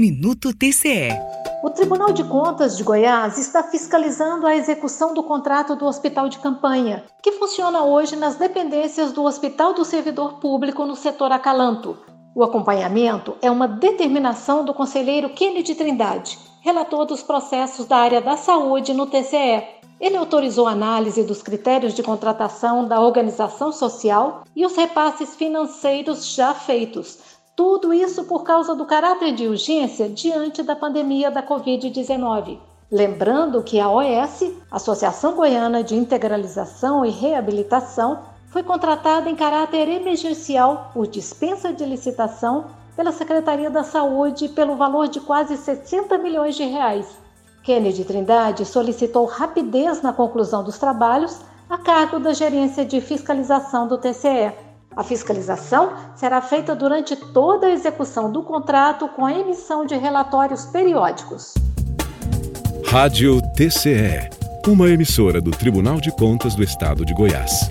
Minuto TCE. O Tribunal de Contas de Goiás está fiscalizando a execução do contrato do Hospital de Campanha, que funciona hoje nas dependências do Hospital do Servidor Público no setor Acalanto. O acompanhamento é uma determinação do conselheiro Kennedy Trindade, relator dos processos da área da saúde no TCE. Ele autorizou a análise dos critérios de contratação da organização social e os repasses financeiros já feitos, tudo isso por causa do caráter de urgência diante da pandemia da Covid-19. Lembrando que a OS, Associação Goiana de Integralização e Reabilitação, foi contratada em caráter emergencial por dispensa de licitação pela Secretaria da Saúde pelo valor de quase 60 milhões de reais. Kennedy Trindade solicitou rapidez na conclusão dos trabalhos a cargo da gerência de fiscalização do TCE. A fiscalização será feita durante toda a execução do contrato com a emissão de relatórios periódicos. Rádio TCE, uma emissora do Tribunal de Contas do Estado de Goiás.